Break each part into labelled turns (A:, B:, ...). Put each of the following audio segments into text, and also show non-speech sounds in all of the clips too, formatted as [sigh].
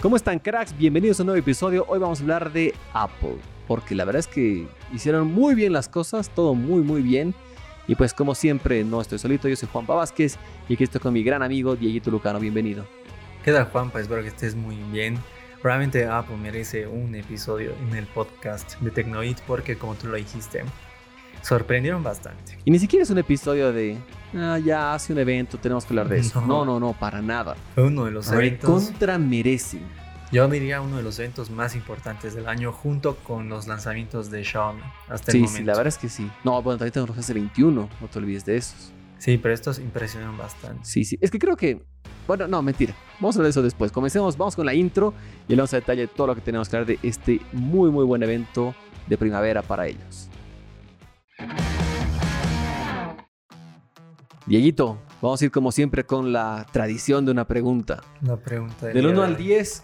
A: ¿Cómo están cracks? Bienvenidos a un nuevo episodio. Hoy vamos a hablar de Apple, porque la verdad es que hicieron muy bien las cosas, todo muy muy bien. Y pues como siempre, no estoy solito, yo soy Juan Vázquez y aquí estoy con mi gran amigo Dieguito Lucano, bienvenido.
B: ¿Qué tal Juanpa? Espero que estés muy bien. Realmente Apple merece un episodio en el podcast de Tecnoid porque como tú lo dijiste, sorprendieron bastante.
A: Y ni siquiera es un episodio de, ah, ya hace un evento, tenemos que hablar de eso. [laughs] No, no, no, para nada.
B: Fue uno de los eventos,
A: Contra merecen.
B: yo diría uno de los eventos más importantes del año junto con los lanzamientos de Xiaomi hasta el
A: Sí,
B: momento.
A: sí, la verdad es que sí. No, bueno, también tenemos los S21, no te olvides de esos.
B: Sí, pero estos impresionaron bastante.
A: Sí, sí. Es que creo que. Bueno, no, mentira. Vamos a hablar de eso después. Comencemos, vamos con la intro y hablamos a detalle de todo lo que tenemos que hablar de este muy, muy buen evento de primavera para ellos. Dieguito, vamos a ir como siempre con la tradición de una pregunta.
B: La pregunta
A: Del 1 al 10,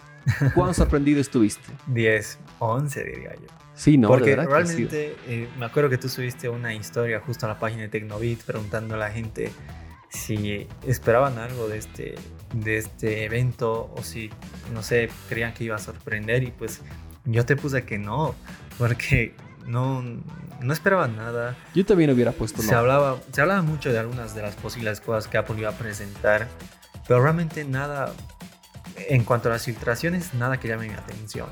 A: ¿cuán sorprendido [laughs] estuviste?
B: 10, 11 diría yo.
A: Sí, no,
B: Porque realmente eh, me acuerdo que tú subiste una historia justo a la página de Tecnobit preguntando a la gente si esperaban algo de este, de este evento o si, no sé, creían que iba a sorprender y pues yo te puse que no, porque no, no esperaba nada.
A: Yo también hubiera puesto
B: Se,
A: no.
B: hablaba, se hablaba mucho de algunas de las posibles cosas que Apple iba a presentar, pero realmente nada, en cuanto a las filtraciones, nada que llame mi atención.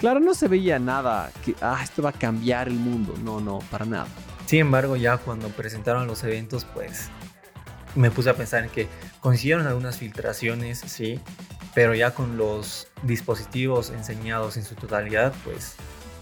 A: Claro, no se veía nada que, ah, esto va a cambiar el mundo. No, no, para nada.
B: Sin embargo, ya cuando presentaron los eventos, pues me puse a pensar en que consiguieron algunas filtraciones, sí, pero ya con los dispositivos enseñados en su totalidad, pues...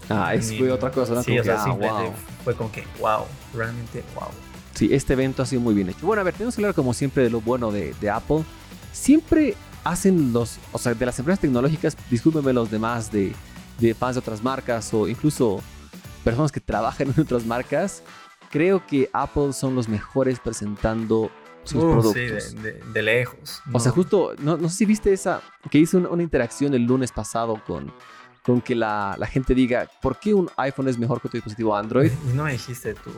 A: Ah, es fue otra cosa, ¿no?
B: Sí,
A: Como
B: o
A: que,
B: sea,
A: ah, wow.
B: fue como que, wow, realmente wow.
A: Sí, este evento ha sido muy bien hecho. Bueno, a ver, tenemos que hablar como siempre de lo bueno de, de Apple. Siempre hacen los, o sea, de las empresas tecnológicas, discúlpenme los demás de, de fans de otras marcas o incluso personas que trabajan [laughs] en otras marcas, creo que Apple son los mejores presentando sus
B: Uh,
A: productos.
B: Sí, de, de- de lejos.
A: O sea, justo, no, no sé si viste esa, que hice una, una interacción el lunes pasado con, con que la, la gente diga, ¿por qué un iPhone es mejor que tu dispositivo Android?
B: Y no me dijiste tú.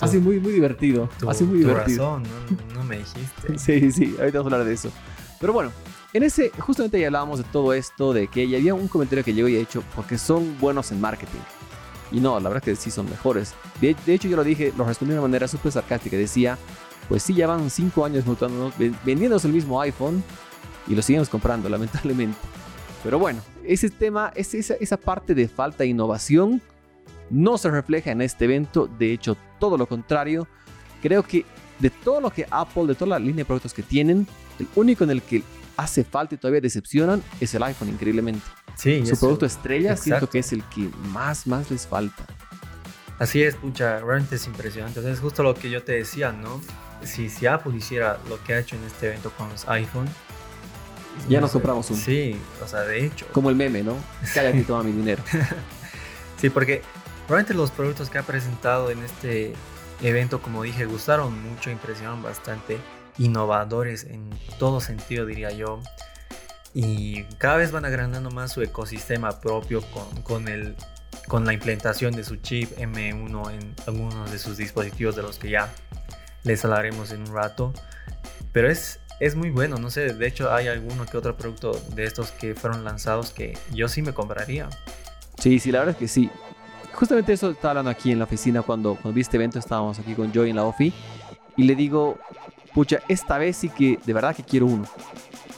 A: Ha sido muy, muy divertido.
B: Tu,
A: ha sido muy
B: tu
A: divertido.
B: razón, no, no me dijiste. [laughs]
A: Sí, sí, ahorita vamos a hablar de eso. Pero bueno, en ese, justamente ya hablábamos de todo esto, de que ya había un comentario que llegó y he hecho, porque son buenos en marketing. Y no, la verdad que sí son mejores. De, de hecho, yo lo dije, lo respondí de una manera súper sarcástica. Decía, pues sí, ya van cinco años vendiéndonos el mismo iPhone y lo seguimos comprando, [laughs] lamentablemente. Pero bueno, ese tema, es esa, esa parte de falta de innovación no se refleja en este evento. De hecho, todo lo contrario. Creo que de todo lo que Apple, de toda la línea de productos que tienen, el único en el que hace falta y todavía decepcionan es el iPhone, increíblemente.
B: Sí,
A: Su
B: eso-
A: producto estrella siento
B: exacto.
A: que es el que más, más les falta.
B: Así es, pucha, realmente es impresionante. Sea, es justo lo que yo te decía, ¿no? Si, si Apple hiciera lo que ha hecho en este evento con los iPhone.
A: Ya
B: no
A: nos compramos uno.
B: Sí, o sea, de hecho.
A: Como el meme, ¿no? Cállate [laughs] y toma mi dinero. [laughs]
B: Sí, porque realmente los productos que ha presentado en este evento, como dije, gustaron mucho, impresionaron bastante, innovadores en todo sentido, diría yo. Y cada vez van agrandando más su ecosistema propio con, con, el, con la implementación de su chip M1 en algunos de sus dispositivos de los que ya les hablaremos en un rato. Pero es, es muy bueno, no sé, de hecho hay alguno que otro producto de estos que fueron lanzados que yo sí me compraría.
A: Sí, sí, la verdad es que sí. Justamente eso estaba hablando aquí en la oficina cuando, cuando vi este evento, estábamos aquí con Joy en la OFI y le digo, pucha, esta vez sí que de verdad que quiero uno.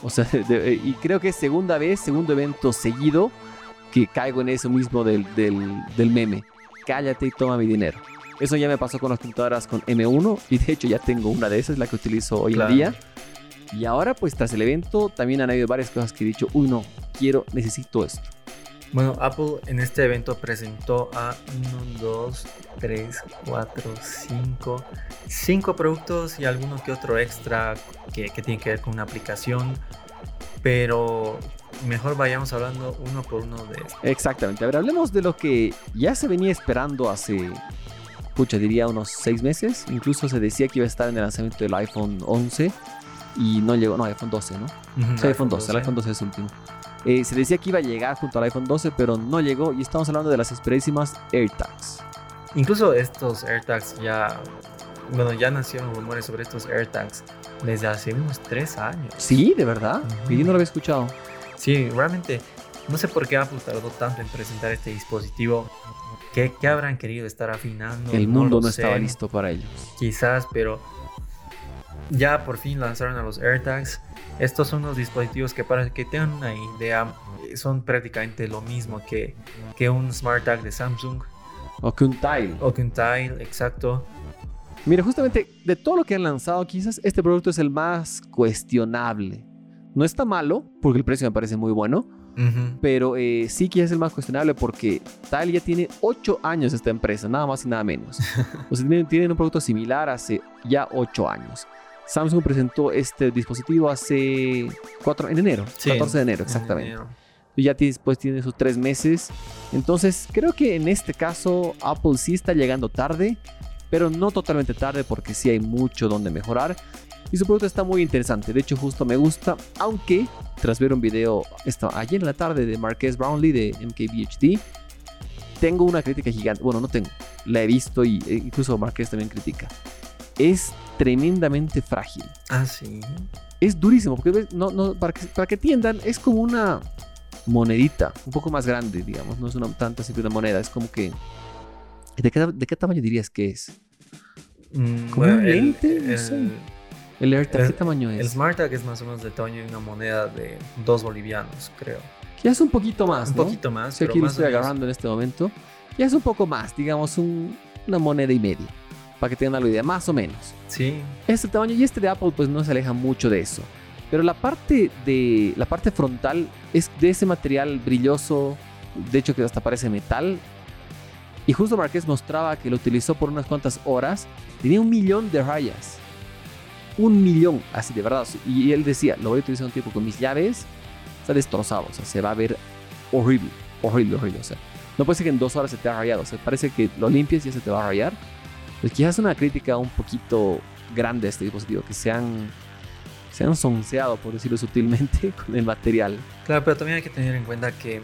A: O sea, [laughs] de- y creo que es segunda vez, segundo evento seguido que caigo en eso mismo del, del, del meme. Cállate y toma mi dinero. Eso ya me pasó con las computadoras con M1 y de hecho ya tengo una de esas, la que utilizo hoy
B: Claro.
A: en día. Y ahora pues tras el evento también han habido varias cosas que he dicho, uy no, quiero, necesito esto.
B: Bueno, Apple en este evento presentó a 1, 2, 3, 4, 5, 5 productos y alguno que otro extra que, que tiene que ver con una aplicación. Pero mejor vayamos hablando uno por uno de estos.
A: Exactamente. A ver, hablemos de lo que ya se venía esperando hace, pucha, diría unos seis meses. Incluso se decía que iba a estar en el lanzamiento del iPhone 11 y no llegó, no, iPhone 12, ¿no? Sí, iPhone 12, el iPhone 12 es último. Eh, se decía que iba a llegar junto al iPhone 12, pero no llegó y estamos hablando de las esperadísimas AirTags.
B: Incluso estos AirTags ya, bueno, ya nacieron rumores sobre estos AirTags desde hace unos 3 años.
A: Sí, de verdad.
B: Ujú.
A: Y yo no lo había escuchado.
B: Sí, realmente no sé por qué Apple tardó tanto en presentar este dispositivo. ¿Qué, qué habrán querido estar afinando?
A: El mundo no,
B: sé.
A: estaba listo para ellos.
B: Quizás, pero ya por fin lanzaron a los AirTags. Estos son unos dispositivos que para que tengan una idea son prácticamente lo mismo que, que un Smart Tag de Samsung.
A: O que un Tile.
B: O que un Tile, exacto.
A: Mira, justamente de todo lo que han lanzado, quizás este producto es el más cuestionable. No está malo, porque el precio me parece muy bueno, pero eh, sí que es el más cuestionable porque Tile ya tiene 8 años esta empresa, nada más y nada menos. [laughs] o sea, tienen, un producto similar hace ya 8 años. Samsung presentó este dispositivo hace 4 en enero, 14 de enero, exactamente. Y ya después tiene sus 3 meses. Entonces, creo que en este caso Apple sí está llegando tarde, pero no totalmente tarde porque sí hay mucho donde mejorar. Y su producto está muy interesante. De hecho, justo me gusta. Aunque, tras ver un video esta, ayer en la tarde de Marques Brownlee de MKBHD, tengo una crítica gigante. Bueno, no tengo. La he visto y e incluso Marques también critica. Es tremendamente frágil.
B: Ah, sí.
A: Es durísimo. Porque no, no, para, que, para que es como una monedita. Un poco más grande, digamos. No es una tanta simple una moneda. Es como que. ¿De qué, de qué tamaño dirías que es?
B: Mm,
A: ¿Como un lente? no sé. ¿El AirTag qué tamaño es?
B: El SmartTag es más o menos del tamaño de una moneda de dos bolivianos, creo.
A: Ya es un poquito más,
B: Un
A: ¿no?
B: poquito más.
A: Si aquí lo estoy agarrando en este momento. Ya es un poco más, digamos un, una moneda y media. Para que tengan una idea, más o menos.
B: Sí.
A: Este tamaño y este de Apple pues no se aleja mucho de eso. Pero la parte de la parte frontal es de ese material brilloso, de hecho que hasta parece metal. Y justo Marqués mostraba que lo utilizó por unas cuantas horas. Tenía un millón de rayas un millón, así de verdad. Y él decía, lo voy a utilizar un tiempo con mis llaves, está destrozado, o sea, se va a ver horrible, horrible, horrible. O sea, no puede ser que en dos horas se te ha rayado, o sea, parece que lo limpies y ya se te va a rayar. Pues quizás una crítica un poquito grande a este dispositivo, que se han, se han sonceado, por decirlo sutilmente, [laughs] con el material.
B: Claro, pero también hay que tener en cuenta que,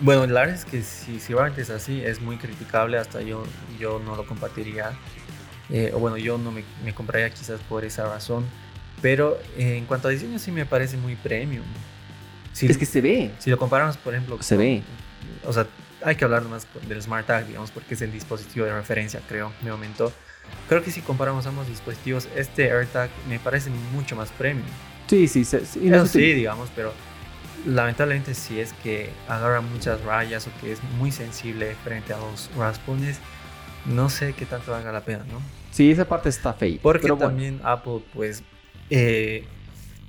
B: bueno, la verdad es que si, si realmente es así, es muy criticable, hasta yo, yo no lo compartiría. Eh, o bueno, yo no me, me, compraría quizás por esa razón. Pero eh, en cuanto a diseño sí me parece muy premium.
A: Si, es que se ve.
B: Si lo comparamos, por ejemplo...
A: Se ve.
B: O sea, hay que hablar más del Smart Tag, digamos, porque es el dispositivo de referencia, creo, mi momento. Creo que si comparamos ambos dispositivos, este AirTag me parece mucho más premium.
A: Sí, sí, sí.
B: sí, Eso sí, digamos, pero lamentablemente si es que agarra muchas rayas o que es muy sensible frente a los raspones, no sé qué tanto valga la pena, ¿no?
A: Sí, esa parte está fea.
B: Porque también Apple, pues, eh,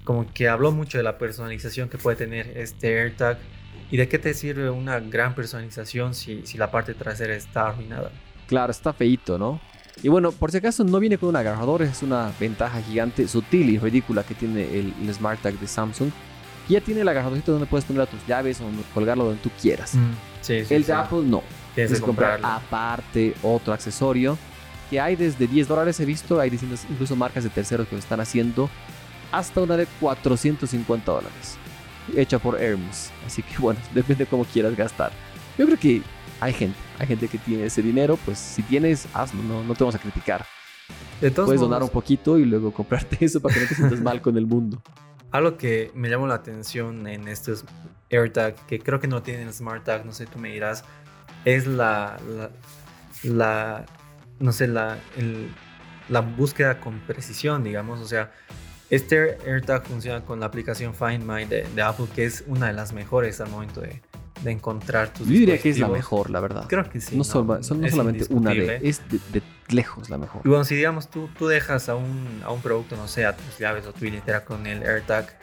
B: como que habló mucho de la personalización que puede tener este AirTag. ¿Y de qué te sirve una gran personalización si, si la parte trasera está arruinada?
A: Claro, está feito, ¿no? Y bueno, por si acaso no viene con un agarrador, es una ventaja gigante, sutil y ridícula que tiene el, el SmartTag de Samsung. Ya tiene el agarradorcito donde puedes poner a tus llaves o colgarlo donde tú quieras.
B: Mm, sí, sí,
A: el
B: sí.
A: de Apple no.
B: Tienes
A: que comprar aparte otro accesorio que hay desde 10 dólares he visto, hay distintas incluso marcas de terceros que lo están haciendo hasta una de 450 dólares hecha por Hermes. Así que [laughs] bueno, depende de cómo quieras gastar. Yo creo que hay gente, hay gente que tiene ese dinero, pues si tienes, hazlo, no, no te vamos a criticar.
B: De todos
A: Puedes
B: modos,
A: donar un poquito y luego comprarte [laughs] eso para que no te sientas mal con el mundo.
B: Algo que me llamó la atención en estos AirTag, que creo que no tienen SmartTag, no sé, tú me dirás, es la, la, la no sé, la, el, la búsqueda con precisión, digamos. O sea, este AirTag funciona con la aplicación Find My de, de Apple, que es una de las mejores al momento de, de encontrar tus
A: Yo diría que es la mejor, la verdad.
B: Creo que sí.
A: No, solo, son, no solamente una de, es de, de lejos la mejor.
B: Y bueno, si digamos tú, tú dejas a un, a un producto, no sé, a tus llaves o tu billetera con el AirTag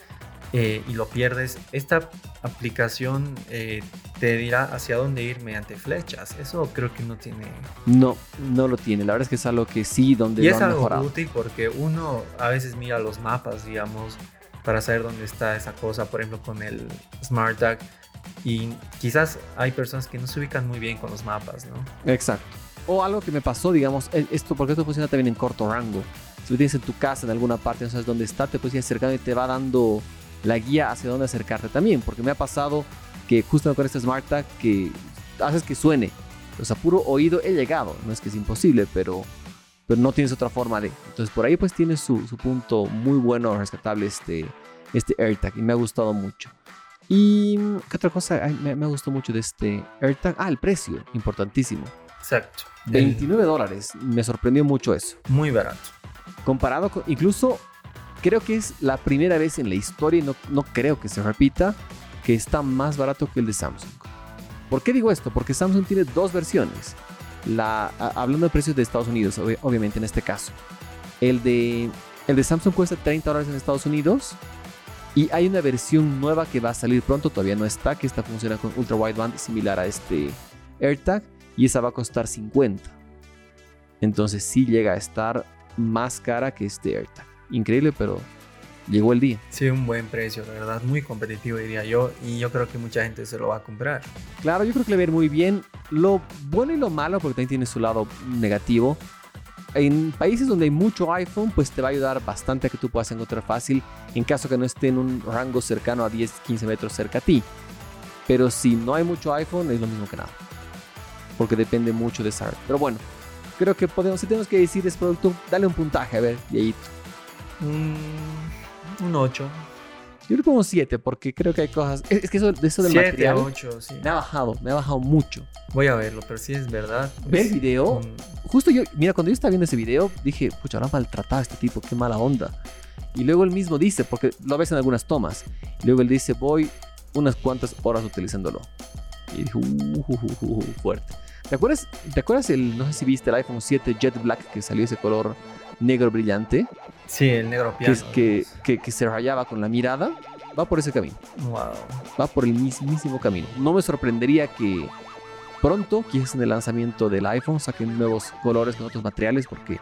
B: eh, y lo pierdes, esta aplicación eh, te dirá hacia dónde ir mediante flechas. Eso creo que no tiene...
A: No, no lo tiene. La verdad es que es algo que sí, donde
B: Y
A: lo
B: es
A: han
B: algo
A: mejorado.
B: útil porque uno a veces mira los mapas, digamos, para saber dónde está esa cosa, por ejemplo, con el SmartTag. Y quizás hay personas que no se ubican muy bien con los mapas, ¿no?
A: Exacto. O algo que me pasó, digamos, e- esto, porque esto funciona también en corto rango. Si lo tienes en tu casa, en alguna parte, no sabes dónde está, te puedes ir acercando y te va dando la guía hacia dónde acercarte también. Porque me ha pasado que justo con este Smart Tag que haces que suene. O sea, puro oído he llegado. No es que es imposible, pero, pero no tienes otra forma de. Entonces por ahí pues tienes su, su punto muy bueno, rescatable este, este AirTag y me ha gustado mucho. Y qué otra cosa Ay, me, me gustó mucho de este AirTag. Ah, el precio, importantísimo.
B: Exacto.
A: 29 dólares. Me sorprendió mucho eso.
B: Muy barato.
A: Comparado con, incluso creo que es la primera vez en la historia y no, creo que se repita que está más barato que el de Samsung. ¿Por qué digo esto? Porque Samsung tiene dos versiones. Hablando de precios de Estados Unidos, obvi- obviamente en este caso. El de, el de Samsung cuesta 30 dólares en Estados Unidos. Y hay una versión nueva que va a salir pronto, todavía no está, que esta funciona con ultra wideband similar a este AirTag. Y esa va a costar 50. Entonces sí llega a estar más cara que este AirTag. Increíble, pero llegó el día.
B: Sí, un buen precio, la verdad. Muy competitivo, diría yo. Y yo creo que mucha gente se lo va a comprar.
A: Claro, yo creo que le va a ir muy bien. Lo bueno y lo malo, porque también tiene su lado negativo. En países donde hay mucho iPhone, pues te va a ayudar bastante a que tú puedas encontrar fácil en caso que no esté en un rango cercano a 10, 15 metros cerca a ti. Pero si no hay mucho iPhone, es lo mismo que nada. Porque depende mucho de esa red. Pero bueno, creo que podemos, si tenemos que decir ese producto, dale un puntaje, a ver, Yayito.
B: Un, un 8.
A: Yo le pongo 7 porque creo que hay cosas... Es, es que eso, de eso del
B: 7,
A: material
B: 8, sí.
A: me ha bajado, me ha bajado mucho.
B: Voy a verlo, pero si es verdad.
A: Ve el video,
B: un-
A: justo yo, mira, cuando yo estaba viendo ese video, dije, pucha, habrá maltratado a este tipo, qué mala onda. Y luego él mismo dice, porque lo ves en algunas tomas, y luego él dice, voy unas cuantas horas utilizándolo. Y dijo, "Uh, uh, uh, uh, fuerte. ¿Te acuerdas, ¿Te acuerdas el, no sé si viste el iPhone 7 Jet Black que salió ese color negro brillante,
B: Sí, el negro
A: que,
B: piano.
A: es que, que, que se rayaba con la mirada? Va por ese camino,
B: Wow.
A: va por el mismísimo camino. No me sorprendería que pronto, quizás en el lanzamiento del iPhone, saquen nuevos colores con otros materiales porque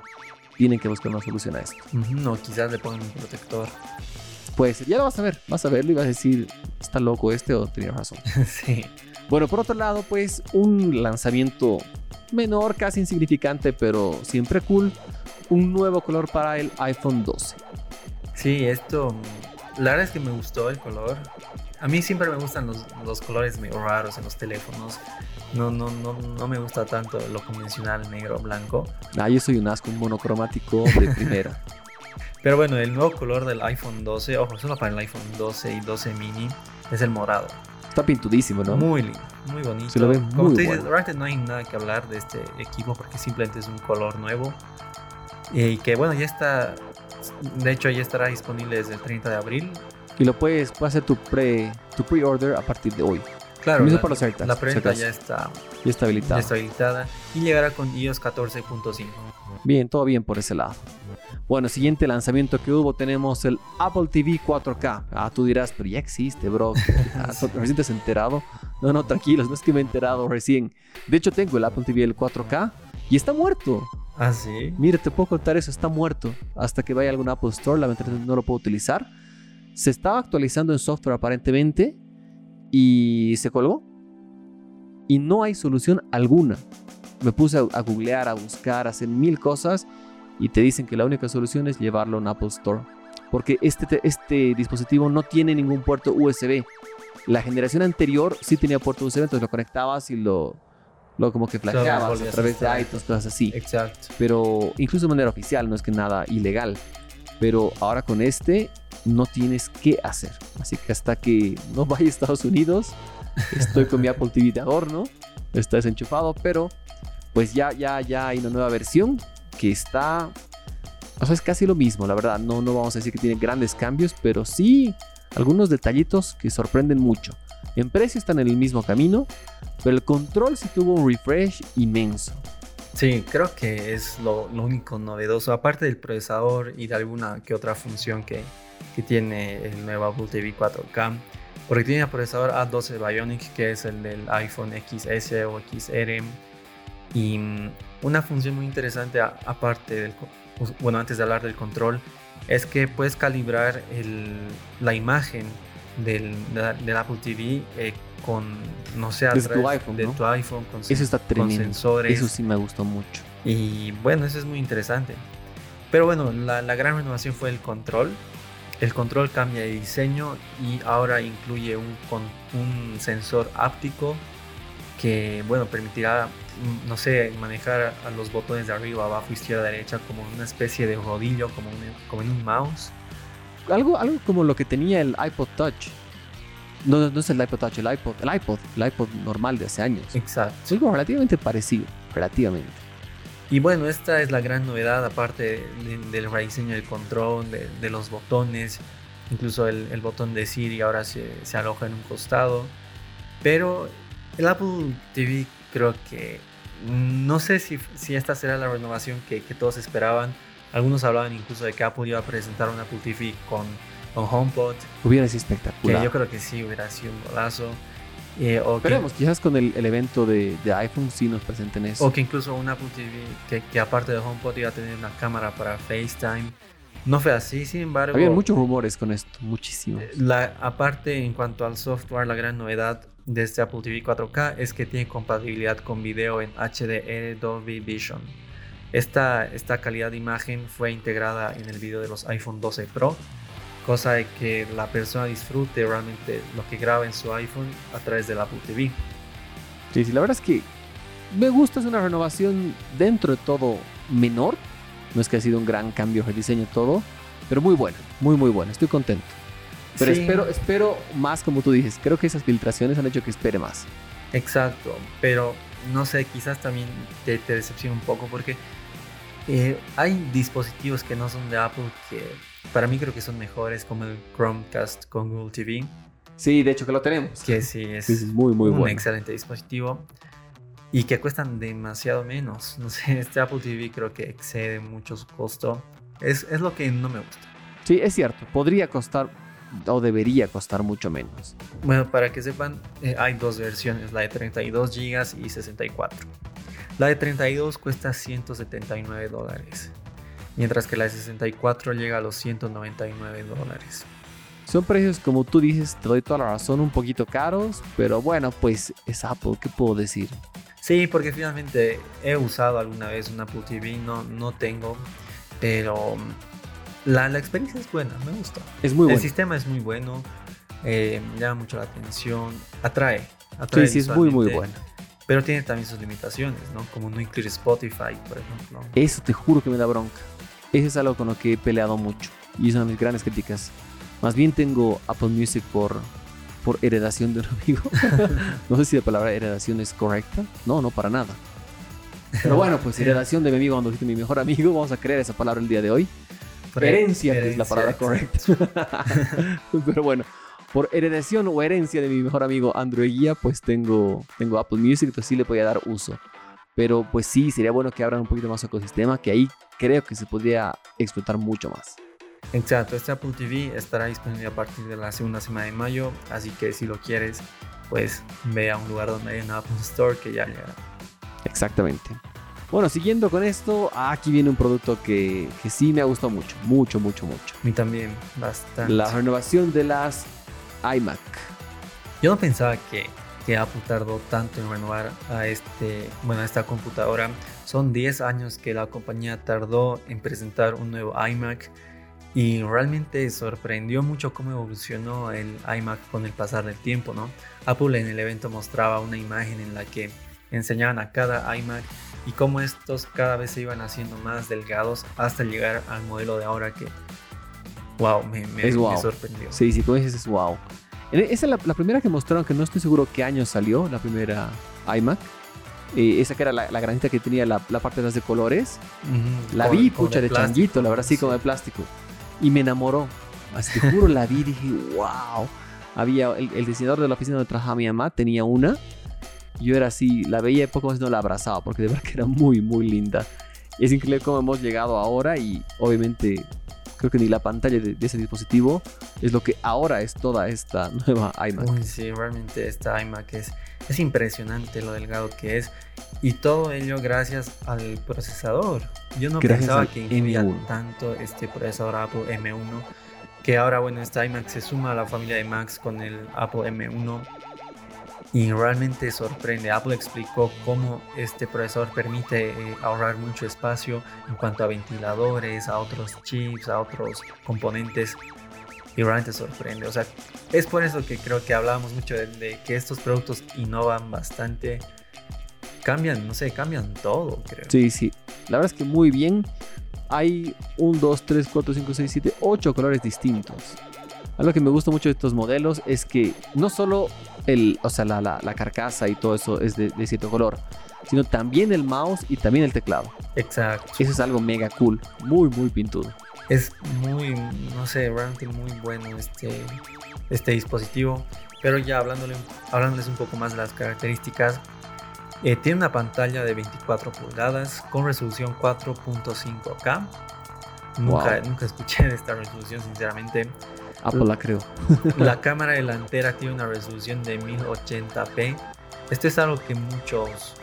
A: tienen que buscar una solución a esto.
B: No, quizás le pongan un protector.
A: Puede ser, ya lo vas a ver, vas a verlo y vas a decir, está loco este o tenía razón. [laughs]
B: sí.
A: Bueno, por otro lado, pues un lanzamiento menor, casi insignificante, pero siempre cool. Un nuevo color para el iPhone 12.
B: Sí, esto. La verdad es que me gustó el color. A mí siempre me gustan los, los colores medio raros en los teléfonos. No, no, no, no me gusta tanto lo convencional negro blanco.
A: Ah, yo soy un asco, un monocromático de [laughs] primera.
B: Pero bueno, el nuevo color del iPhone 12, ojo, solo para el iPhone 12 y 12 mini, es el morado.
A: Está pintudísimo, ¿no?
B: Muy lindo, muy bonito.
A: Se lo ve
B: Como
A: muy
B: tú dices,
A: bueno.
B: realmente no hay nada que hablar de este equipo porque simplemente es un color nuevo. Y que bueno, ya está. De hecho, ya estará disponible desde el 30 de abril.
A: Y lo puedes, puedes hacer tu pre tu pre-order a partir de hoy.
B: Claro, la,
A: para los AirTags,
B: la preventa ya está,
A: Ya está
B: ya
A: habilitado.
B: está habilitada y llegará con iOS 14.5.
A: Bien, todo bien por ese lado. Bueno, siguiente lanzamiento que hubo tenemos el Apple TV 4K. Ah, tú dirás, pero ya existe, bro. [laughs] Ah. ¿Recién te has enterado? No, no, tranquilos, no es que me he enterado recién. De hecho, tengo el Apple TV el 4K y está muerto.
B: Ah, sí.
A: Mira, te puedo contar eso, está muerto. Hasta que vaya a algún Apple Store, lamentablemente no lo puedo utilizar. Se estaba actualizando en software aparentemente y se colgó. Y no hay solución alguna. Me puse a, googlear, a buscar, a hacer mil cosas y te dicen que la única solución es llevarlo a un Apple Store. Porque este, te- este dispositivo no tiene ningún puerto USB. La generación anterior sí tenía puerto USB, entonces lo conectabas y lo, lo como que flasheabas a través de iTunes, cosas así
B: Exacto.
A: pero incluso de manera oficial, no es que nada ilegal. Pero ahora con este no tienes qué hacer. Así que hasta que no vaya a Estados Unidos, estoy con mi [laughs] Apple TV de adorno, está desenchufado, pero pues ya, ya, ya hay una nueva versión que está, o sea, es casi lo mismo, la verdad. No, no vamos a decir que tiene grandes cambios, pero sí algunos detallitos que sorprenden mucho. En precio están en el mismo camino, pero el control sí tuvo un refresh inmenso.
B: Sí, creo que es lo, lo único novedoso, aparte del procesador y de alguna que otra función que, que tiene el nuevo Apple TV 4K. Porque tiene el procesador A12 Bionic, que es el del iPhone XS o XR. Y mm, una función muy interesante, aparte del, pues, bueno, antes de hablar del control, es que puedes calibrar el- la imagen del, de del Apple TV eh, con, no sé, a
A: Desde tu iPhone,
B: de
A: ¿no?
B: tu iPhone, con,
A: Eso está
B: con
A: tremendo.
B: sensores.
A: Eso sí me gustó mucho.
B: Y bueno, eso es muy interesante. Pero bueno, la, la gran renovación fue el control. El control cambia de diseño y ahora incluye un, con- un sensor áptico que, bueno, permitirá, no sé, manejar a los botones de arriba, abajo, izquierda, derecha como una especie de rodillo, como, un- como en un mouse.
A: Algo, algo como lo que tenía el iPod Touch. No, no es el iPod Touch, el iPod, el iPod, el iPod normal de hace años.
B: Exacto.
A: Es algo relativamente parecido, relativamente.
B: Y bueno, esta es la gran novedad, aparte de- del rediseño del control, de, de los botones, incluso el, el botón de Siri ahora se, se aloja en un costado. Pero el Apple TV creo que no sé si, si esta será la renovación que, que todos esperaban. Algunos hablaban incluso de que Apple iba a presentar un Apple TV con, con HomePod,
A: Hubiera sido
B: que
A: espectacular.
B: yo creo que sí hubiera sido un golazo. Eh, o, que,
A: Esperemos, quizás con el, el evento de, de iPhone sí nos presenten eso.
B: o que incluso un Apple TV que, que aparte de HomePod iba a tener una cámara para FaceTime. No fue así, sin embargo.
A: Había muchos rumores con esto, muchísimos.
B: La, aparte, en cuanto al software, la gran novedad de este Apple TV 4K es que tiene compatibilidad con video en HDR Dolby Vision. Esta, esta calidad de imagen fue integrada en el video de los iPhone 12 Pro, cosa de que la persona disfrute realmente lo que graba en su iPhone a través del Apple TV.
A: Sí, sí, la verdad es que me gusta, es una renovación dentro de todo menor. No es que ha sido un gran cambio, rediseño todo, pero muy buena, muy muy buena. Estoy contento. Pero
B: Sí.
A: espero, espero más, como tú dices. Creo que esas filtraciones han hecho que espere más.
B: Exacto, pero no sé, quizás también te, te decepciona un poco porque eh, hay dispositivos que no son de Apple que para mí creo que son mejores, como el Chromecast con Google TV,
A: Sí, de hecho que lo tenemos.
B: que sí es
A: Sí, es muy muy
B: un
A: bueno.
B: excelente dispositivo y que cuestan demasiado menos. [laughs] No sé, este Apple TV creo que excede mucho su costo. Es, es lo que no me gusta.
A: Sí, es cierto. Podría costar o debería costar mucho menos.
B: Bueno, para que sepan, eh, hay dos versiones, la de 32 GB y 64. La de 32 cuesta 179 dólares, mientras que la de 64 llega a los 199 dólares.
A: Son precios, como tú dices, te doy toda la razón, un poquito caros, pero bueno, pues es Apple, ¿qué puedo decir?
B: Sí, porque finalmente he usado alguna vez un Apple TV, no, no tengo, pero la, la experiencia es buena, me gusta.
A: Es muy
B: El
A: bueno.
B: sistema es muy bueno, eh, llama mucho la atención, atrae.
A: Sí,
B: atrae
A: sí, es muy, muy bueno.
B: Pero tiene también sus limitaciones, ¿no? Como no incluir Spotify, por ejemplo.
A: Eso te juro que me da bronca. Eso es algo con lo que he peleado mucho. Y es una de mis grandes críticas. Más bien tengo Apple Music por, por heredación de un amigo. [laughs] no sé si la palabra heredación es correcta. No, no, para nada. Pero bueno, pues heredación de mi amigo cuando mi mejor amigo. Vamos a creer esa palabra el día de hoy.
B: Por
A: herencia, que es
B: herencia,
A: la palabra correcta. [laughs] [laughs] Pero bueno, por heredación o herencia de mi mejor amigo Andrew Guía, pues tengo, tengo Apple Music, pues sí le podía dar uso. Pero pues sí, sería bueno que abran un poquito más su ecosistema, que ahí creo que se podría explotar mucho más.
B: Exacto, este Apple TV estará disponible a partir de la segunda semana de mayo, así que si lo quieres, pues ve a un lugar donde hay un Apple Store que ya llegará.
A: Exactamente. Bueno, siguiendo con esto, aquí viene un producto que, que sí me ha gustado mucho, mucho, mucho, mucho.
B: A mí también, bastante.
A: La renovación de las iMac.
B: Yo no pensaba que, que Apple tardó tanto en renovar a, este, bueno, esta computadora. Son 10 años que la compañía tardó en presentar un nuevo iMac y realmente sorprendió mucho cómo evolucionó el iMac con el pasar del tiempo, ¿no? Apple en el evento mostraba una imagen en la que enseñaban a cada iMac y cómo estos cada vez se iban haciendo más delgados hasta llegar al modelo de ahora que, wow, me, me-
A: Es
B: me
A: wow.
B: sorprendió.
A: Sí, sí, como dices, es wow. En- Esa es la, la primera que mostraron, que no estoy seguro qué año salió, la primera iMac. Eh, esa que era la, la granita que tenía la, la parte de atrás de colores. La vi,
B: como
A: pucha, de,
B: plástico,
A: changuito, la verdad, sí, como de plástico. Y me enamoró. Así te juro, la vi y dije, wow. Había, el, el diseñador de la oficina donde trabajaba mi mamá tenía una. Yo era así, la veía y poco más no la abrazaba, porque de verdad que era muy, muy linda. Y es increíble cómo hemos llegado ahora y obviamente creo que ni la pantalla de, de ese dispositivo es lo que ahora es toda esta [laughs] nueva iMac.
B: Uy, sí, realmente esta iMac es, es impresionante lo delgado que es. Y todo ello gracias al procesador. Yo no
A: Gracias
B: pensaba que influía
A: M1.
B: tanto este procesador Apple M1. Que ahora, bueno, esta iMac se suma a la familia de Macs con el Apple M1. Y realmente sorprende. Apple explicó cómo este procesador permite eh, ahorrar mucho espacio en cuanto a ventiladores, a otros chips, a otros componentes. Y realmente sorprende. O sea, es por eso que creo que hablábamos mucho de, de que estos productos innovan bastante. Cambian, no sé, cambian todo, creo.
A: Sí, sí. La verdad es que muy bien. Hay un, dos, tres, cuatro, cinco, seis, siete, ocho colores distintos. Algo que me gusta mucho de estos modelos es que no solo el, o sea, la, la, la carcasa y todo eso es de, de, cierto color, sino también el mouse y también el teclado.
B: Exacto.
A: Eso es algo mega cool, muy, muy pintudo.
B: Es muy, no sé, realmente muy bueno este, este dispositivo. Pero ya hablándole, hablándoles un poco más de las características, eh, tiene una pantalla de 24 pulgadas con resolución 4.5K. Nunca,
A: Wow.
B: nunca escuché de esta resolución, sinceramente.
A: Apple la creo. [laughs]
B: La cámara delantera tiene una resolución de 1080p. Esto es algo que muchos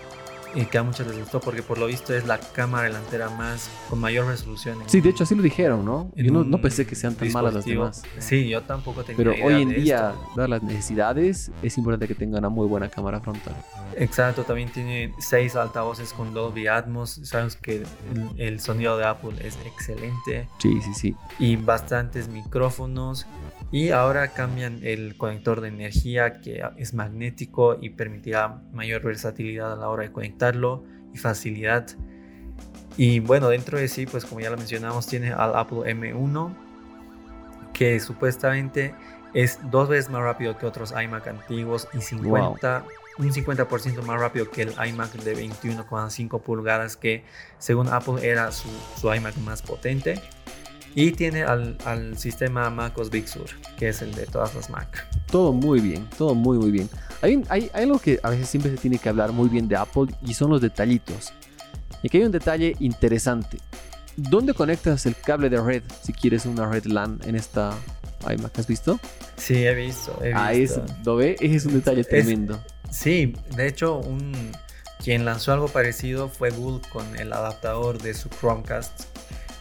B: y que a muchos les gustó porque por lo visto es la cámara delantera más con mayor resolución. en
A: Sí, de hecho así lo dijeron, ¿no? Yo no, pensé que sean tan malas las demás.
B: Sí, yo tampoco tenía
A: Pero
B: idea
A: hoy en
B: de
A: día,
B: esto.
A: dadas las necesidades, es importante que tengan una muy buena cámara frontal.
B: Exacto, también tiene seis altavoces con Dolby Atmos. Sabes que el, el sonido de Apple es excelente
A: Sí, sí, sí.
B: y bastantes micrófonos. Y ahora cambian el conector de energía que es magnético y permitirá mayor versatilidad a la hora de conectarlo y facilidad. Y bueno, dentro de sí, pues como ya lo mencionamos, tiene al Apple M1 que supuestamente es dos veces más rápido que otros iMac antiguos y 50, un 50% más rápido que el iMac de 21,5 pulgadas que según Apple era su, su iMac más potente. Y tiene al, al sistema MacOS Big Sur, que es el de todas las Mac.
A: Todo muy bien, todo muy, muy bien. Hay, hay, hay algo que a veces siempre se tiene que hablar muy bien de Apple y son los detallitos. Y aquí hay un detalle interesante. ¿Dónde conectas el cable de red si quieres una red LAN en esta iMac? ¿Has visto?
B: Sí, he visto. He
A: es,
B: visto.
A: ¿lo ve? Ese es un detalle
B: Es-
A: tremendo.
B: Sí, de hecho, un, quien lanzó algo parecido fue Google con el adaptador de su Chromecast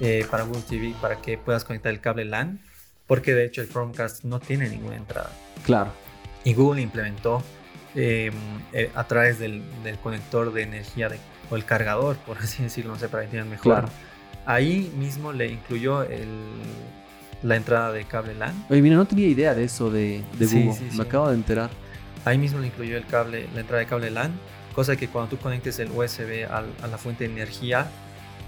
B: eh, para Google TV para que puedas conectar el cable LAN, porque de hecho el Chromecast no tiene ninguna entrada.
A: Claro.
B: Y Google implementó eh, eh, a través del, del conector de energía de- o el cargador, por así decirlo, no sé, para que entiendan mejor.
A: Claro.
B: Ahí mismo le incluyó el, la entrada de cable LAN.
A: Oye, mira, no tenía idea de eso de, de
B: Sí,
A: Google.
B: sí,
A: Me
B: sí.
A: acabo de enterar.
B: Ahí mismo le incluyó el cable, la entrada de cable LAN, cosa que cuando tú conectes el USB al- a la fuente de energía,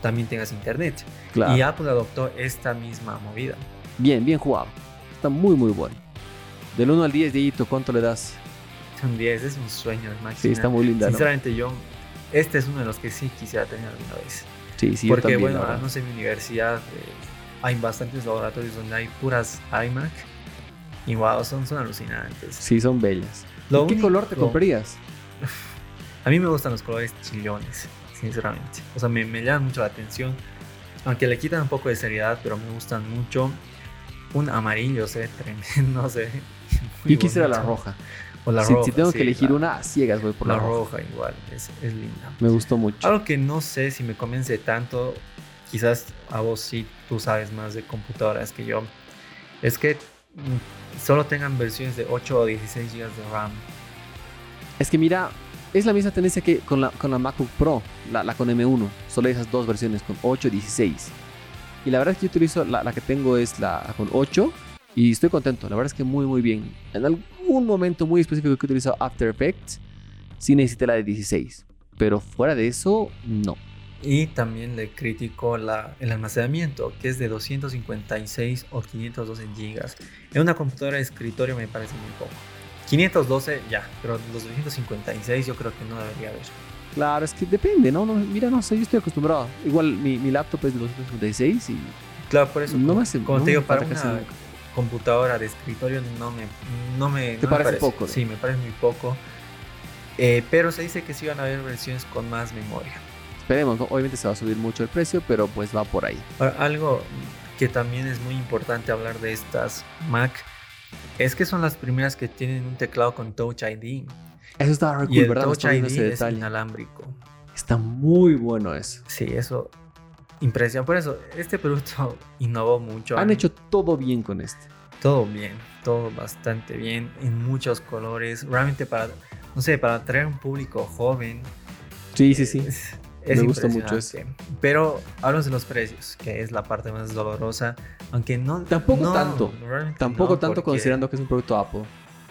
B: también tengas internet.
A: Claro.
B: Y Apple adoptó esta misma movida.
A: Bien, bien jugado. Está muy, muy bueno. Del 1 al 10, Dieguito, ¿cuánto le das?
B: Son 10, es un sueño de máxima.
A: Sí, está muy linda, ¿no?
B: Sinceramente, yo, este es uno de los que sí quisiera tener alguna vez.
A: Sí, sí, yo
B: Porque,
A: también,
B: bueno, al
A: verdad.
B: menos en mi universidad eh, hay bastantes laboratorios donde hay puras iMac. Y wow, son, son alucinantes.
A: Sí, son bellas.
B: Lo
A: ¿Y ¿Qué
B: único-
A: color te comprarías? [laughs]
B: A mí me gustan los colores chillones, sinceramente. O sea, me, me llaman mucho la atención. Aunque le quitan un poco de seriedad, pero me gustan mucho. Un amarillo se ve tremendo, no sé. [laughs]
A: Yo quisiera la roja.
B: O la
A: si,
B: roja.
A: si tengo
B: sí,
A: que elegir
B: la-
A: una, ciegas voy por la,
B: la
A: roja.
B: roja igual, es, es linda.
A: Me gustó mucho.
B: Algo que no sé si me convence tanto, quizás a vos sí tú sabes más de computadoras que yo, es que mm, solo tengan versiones de 8 o 16 GB de RAM.
A: Es que mira, es la misma tendencia que con la, con la MacBook Pro, la, con M1. Solo esas dos versiones, con 8 y 16. Y la verdad es que yo utilizo, la, la que tengo es la con 8 y estoy contento. La verdad es que muy, muy bien. En algún momento muy específico que he utilizado After Effects, sí necesité la de 16. Pero fuera de eso, no.
B: Y también le critico el almacenamiento, que es de 256 o 512 GB. En una computadora de escritorio me parece muy poco. 512 ya, pero los 256 yo creo que no debería haber.
A: Claro, es que depende, ¿no? No, Mira, no sé, yo estoy acostumbrado. Igual mi, mi laptop es de 256 y
B: Claro, por eso,
A: No
B: como,
A: me hace-
B: como
A: no
B: te digo, para
A: casi
B: una computadora de escritorio no me, no me,
A: ¿Te
B: no me
A: parece poco?
B: Sí, me parece muy poco. Eh, pero se dice que sí van a haber versiones con más memoria.
A: esperemos, ¿no? obviamente se va a subir mucho el precio, pero pues va por ahí.
B: Ahora, algo que también es muy importante hablar de estas Mac es que son las primeras que tienen un teclado con Touch ID.
A: Eso está re
B: Y Touch ID
A: ese
B: es
A: detalle.
B: inalámbrico.
A: Está muy bueno eso.
B: Sí, eso impresiona. Por eso, este producto [laughs] innovó mucho.
A: Han hecho todo bien con este.
B: todo bien, todo bastante bien, en muchos colores. Realmente para, no sé, para atraer un público joven.
A: Sí, sí, sí.
B: Es, es
A: Me gusta mucho
B: impresionante. Pero hablamos de los precios, que es la parte más dolorosa. Aunque no.
A: Tampoco
B: no,
A: tanto. Tampoco
B: no,
A: tanto considerando que es un producto Apple.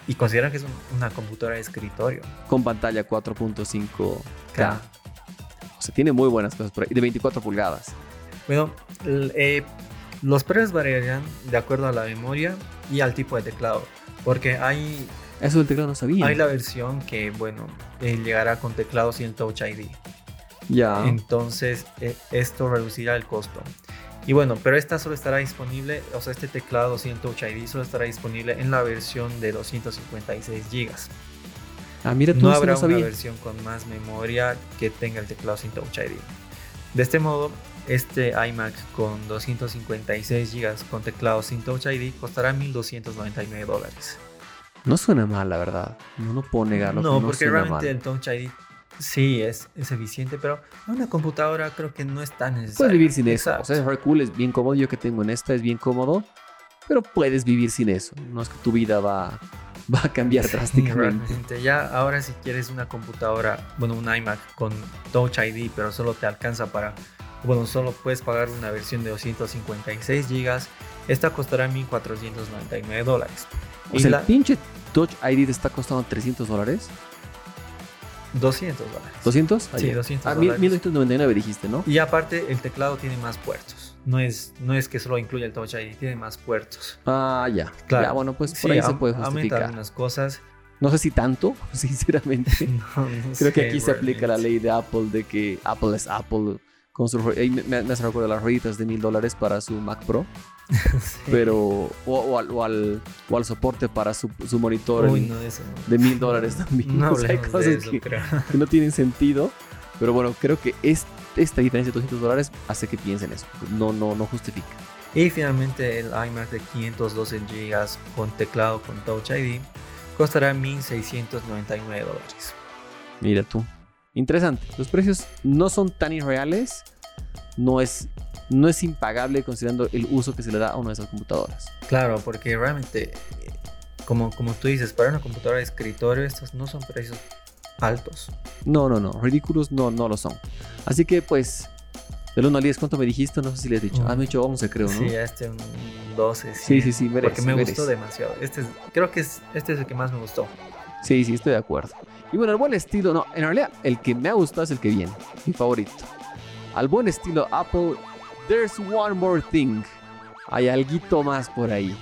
B: Y consideran que es un- una computadora de escritorio.
A: Con pantalla 4.5K.
B: K.
A: O sea, tiene muy buenas cosas por ahí. De 24 pulgadas.
B: Bueno, eh, los precios variarán de acuerdo a la memoria y al tipo de teclado. Porque hay,
A: Eso del teclado no sabía.
B: hay la versión que, bueno, eh, llegará con teclado sin Touch ID.
A: Ya.
B: Entonces, eh, esto reducirá el costo. Y bueno, pero esta solo estará disponible, o sea, este teclado sin Touch ID solo estará disponible en la versión de 256 GB.
A: Ah, mira, tú
B: No habrá
A: no
B: una
A: sabía.
B: versión con más memoria que tenga el teclado sin Touch ID. De este modo, este iMac con 256 GB con teclado sin Touch ID costará 1.299 dólares.
A: No suena mal, la verdad. No, no puedo negarlo.
B: No,
A: no
B: porque realmente
A: mal.
B: el Touch ID sí es, es eficiente, pero una computadora creo que no es tan necesario.
A: Puedes vivir sin eso. O sea, es cool, es bien cómodo. Yo que tengo en esta es bien cómodo. Pero puedes vivir sin eso. No es que tu vida va, [laughs] va a cambiar
B: Sí,
A: drásticamente.
B: realmente. Ya ahora si quieres una computadora, bueno, un iMac con Touch ID, pero solo te alcanza para, bueno, solo puedes pagar una versión de 256 GB, esta costará 1.499 dólares.
A: O sea,
B: la-
A: el pinche Touch ID te está costando 300 dólares.
B: 200 dólares.
A: ¿200? Ah,
B: Sí,
A: ya.
B: 200
A: Ah,
B: dólares.
A: 1299 dijiste, ¿no?
B: Y aparte, el teclado tiene más puertos. No es, no es que solo incluya el Touch ID, tiene más puertos.
A: Ah, ya.
B: Claro.
A: Ya, bueno, pues por
B: Sí,
A: ahí se puede justificar.
B: algunas cosas.
A: No sé si tanto, [laughs] sinceramente. [laughs]
B: No, no
A: Creo que aquí se aplica la ley de Apple de que Apple es Apple. Con su, me, me hace recuerdo las rueditas de mil dólares para su Mac Pro, [laughs]
B: Sí.
A: pero o, o al, o, al, o al soporte para su, su monitor
B: Uy,
A: en-
B: no, eso no.
A: de mil dólares también.
B: No [laughs]
A: O sea, hay cosas
B: eso,
A: que, [laughs] que no tienen sentido, pero bueno, creo que es, esta diferencia de 200 dólares hace que piensen eso. No, no, no justifica.
B: Y finalmente el iMac de 512 GB con teclado con Touch ID costará 1.699 dólares.
A: Mira tú. Interesante. Los precios no son tan irreales. No es, no es impagable considerando el uso que se le da a una de esas computadoras.
B: Claro, porque realmente, como, como tú dices, para una computadora de escritorio estos no son precios altos.
A: No, no, no. Ridículos no, no lo son. Así que pues, del 1 al 10, ¿cuánto me dijiste? No sé si le has dicho. Ah, me he dicho 11, creo, ¿no?
B: Sí, este un 12.
A: Sí, sí, sí, merece,
B: Porque me
A: merece.
B: gustó demasiado. Este es- creo que es, este es el que más me gustó.
A: Sí, sí, estoy de acuerdo. Y bueno, el buen estilo, no, en realidad el que me ha gustado es el que viene, mi favorito. Al buen estilo Apple, there's one more thing. Hay alguito más por ahí.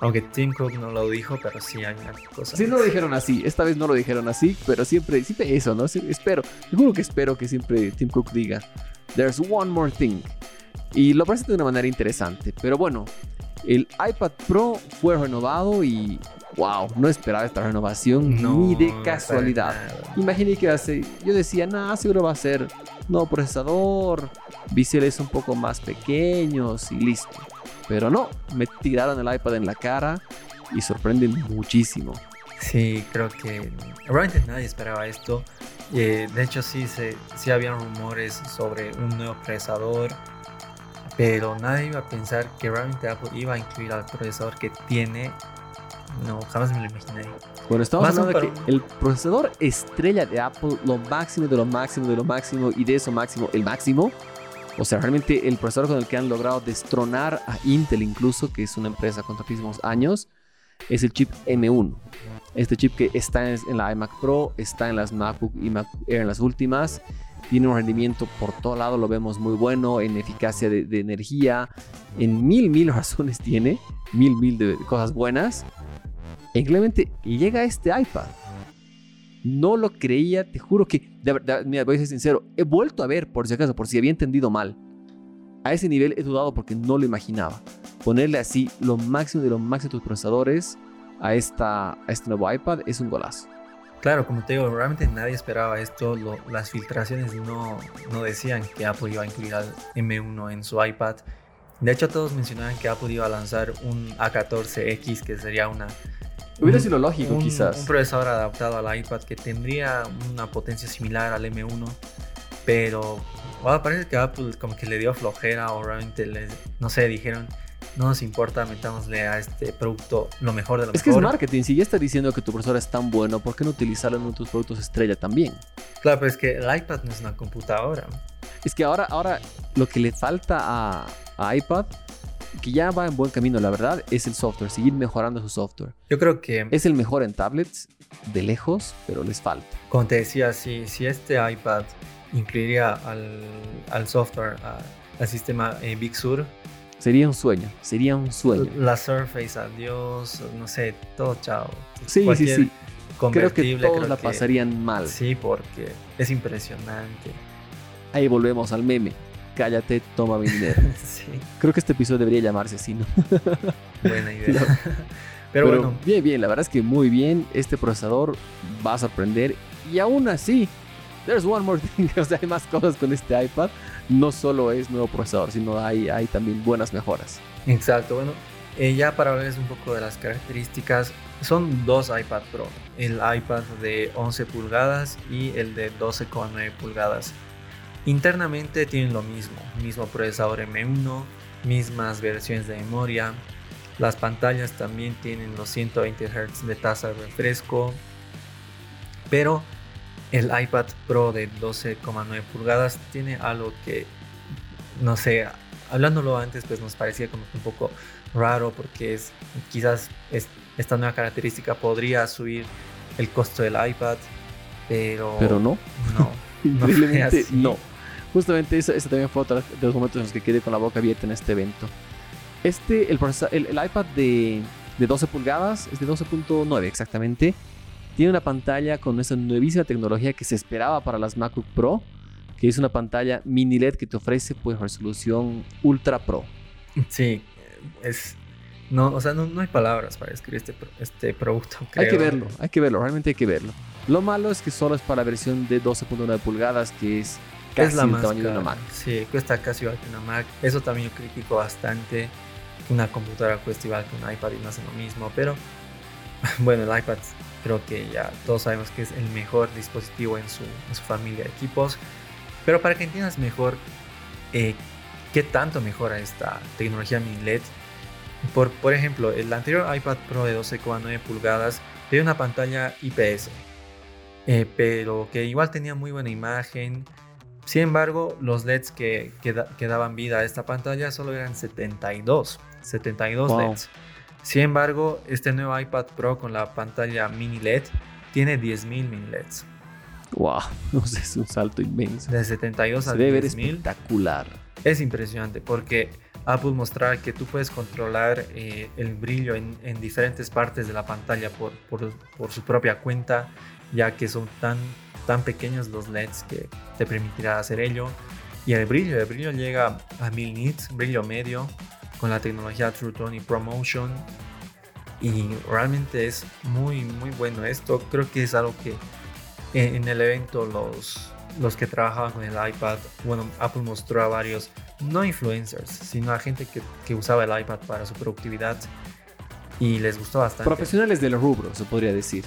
B: Aunque Tim Cook no lo dijo, pero sí hay una cosa.
A: Sí, no lo dijeron así, esta vez no lo dijeron así, pero siempre, siempre eso, ¿no? Sí, espero, seguro que espero que siempre Tim Cook diga, there's one more thing. Y lo presenta de una manera interesante, pero bueno, el iPad Pro fue renovado y wow, no esperaba esta renovación
B: No,
A: ni de casualidad. Imaginé que ser, yo decía, nada, seguro va a ser nuevo procesador, biseles un poco más pequeños y listo. Pero no, me tiraron el iPad en la cara y sorprenden muchísimo.
B: Sí, creo que realmente nadie esperaba esto. Eh, de hecho, sí, se, sí habían rumores sobre un nuevo procesador, pero nadie iba a pensar que realmente Apple iba a incluir al procesador que tiene. No, jamás me lo imaginé.
A: Bueno, estamos
B: Más
A: hablando de que el procesador estrella de Apple, lo máximo de lo máximo de lo máximo y de eso máximo, el máximo. O sea, realmente el procesador con el que han logrado destronar a Intel incluso, que es una empresa con tantísimos años, es el chip M1. Este chip que está en, en la iMac Pro, está en las MacBook y Mac Air en las últimas. Tiene un rendimiento por todo lado, lo vemos muy bueno, en eficacia de, de energía, en mil, mil [laughs] razones tiene, mil, mil de cosas buenas. E increíblemente llega este iPad. No lo creía, te juro que, de verdad, mira, voy a ser sincero, he vuelto a ver, por si acaso, por si había entendido mal. A ese nivel he dudado porque no lo imaginaba. Ponerle así lo máximo de lo máximo de tus procesadores a, esta, a este nuevo iPad es un golazo.
B: Claro, como te digo, realmente nadie esperaba esto. lo- las filtraciones no, no decían que Apple iba a incluir al M1 en su iPad. De hecho, todos mencionaban que Apple iba a lanzar un A14X, que sería una,
A: Hubiera sido lógico,
B: un,
A: quizás.
B: Un procesador adaptado al iPad que tendría una potencia similar al M1, pero bueno, parece que Apple como que le dio flojera o realmente les, no sé, dijeron, no nos importa, metámosle a este producto lo mejor de lo
A: Es que es
B: mejor.
A: marketing. Si ya está diciendo que tu procesador es tan bueno, ¿por qué no utilizarlo en tus productos estrella también?
B: Claro, pero es que el iPad no es una computadora.
A: Es que ahora, ahora lo que le falta a, a iPad, que ya va en buen camino, la verdad, es el software, seguir mejorando su software.
B: Yo creo que,
A: Es el mejor en tablets, de lejos, pero les falta.
B: como te decía, si, si este iPad incluiría al, al software, a- al sistema eh, Big Sur,
A: Sería un sueño, sería un sueño.
B: La Surface, adiós, no sé, todo chao.
A: Sí, sí, sí. Creo que todos
B: creo
A: la
B: que-
A: pasarían mal.
B: Sí, porque es impresionante.
A: Ahí volvemos al meme. Cállate, toma mi dinero. [laughs]
B: sí,
A: Creo que este episodio debería llamarse así, ¿no? [laughs]
B: buena idea. [laughs] Pero, bueno,
A: bien, bien, la verdad es que muy bien. Este procesador va a sorprender. Y aún así, there's one more thing. [laughs] O sea, hay más cosas con este iPad. No solo es nuevo procesador, sino hay, hay también buenas mejoras.
B: exacto. Bueno, eh, ya para hablarles un poco de las características, son dos iPad Pro. El iPad de 11 pulgadas y el de 12,9 pulgadas. Internamente tienen lo mismo, mismo procesador M1, mismas versiones de memoria. Las pantallas también tienen los 120 Hz de tasa de refresco. Pero el iPad Pro de 12,9 pulgadas tiene algo que, no sé, hablándolo antes, pues nos parecía como que un poco raro porque es quizás es- esta nueva característica podría subir el costo del iPad, pero,
A: Pero no,
B: no. [laughs]
A: Increíblemente no. Justamente ese también fue otro de los momentos en los que quedé con la boca abierta en este evento. Este, el, el, el iPad de, de 12 pulgadas, es de 12.9 exactamente, tiene una pantalla con esa nuevísima tecnología que se esperaba para las MacBook Pro, que es una pantalla mini LED que te ofrece pues resolución Ultra Pro.
B: Sí, es no, o sea, no, no hay palabras para describir este, este producto.
A: Hay que
B: creo.
A: verlo, hay que verlo, realmente hay que verlo. Lo malo es que solo es para la versión de 12.9 pulgadas, que es casi
B: es la
A: el
B: más
A: tamaño de
B: cara.
A: una Mac.
B: Sí, cuesta casi igual que una Mac. Eso también yo critico bastante. Una computadora cuesta igual que un iPad y no hace lo mismo. Pero [laughs] bueno, el iPad creo que ya todos sabemos que es el mejor dispositivo en su, en su familia de equipos. Pero para que entiendas mejor eh, qué tanto mejora esta tecnología mini LED. Por, por ejemplo, el anterior iPad Pro de 12,9 pulgadas tenía una pantalla IPS. eh, pero que igual tenía muy buena imagen. Sin embargo, los LEDs que, que, da- que daban vida a esta pantalla solo eran 72. 72
A: Wow.
B: LEDs. Sin embargo, este nuevo iPad Pro con la pantalla mini LED tiene 10.000 mini LEDs.
A: Wow, es un salto inmenso.
B: De 72 a
A: Se debe ver
B: 10.000
A: espectacular.
B: es impresionante porque Apple mostraba que tú puedes controlar eh, el brillo en, en diferentes partes de la pantalla por, por- por su propia cuenta, ya que son tan, tan pequeños los LEDs que te permitirá hacer ello. Y el brillo, el brillo llega a 1000 nits, brillo medio, con la tecnología True Tone y ProMotion. Y realmente es muy, muy bueno esto. Creo que es algo que en, el evento los, los que trabajaban con el iPad, bueno, Apple mostró a varios, no influencers, sino a gente que, que usaba el iPad para su productividad y les gustó bastante.
A: Profesionales del rubro, se podría decir.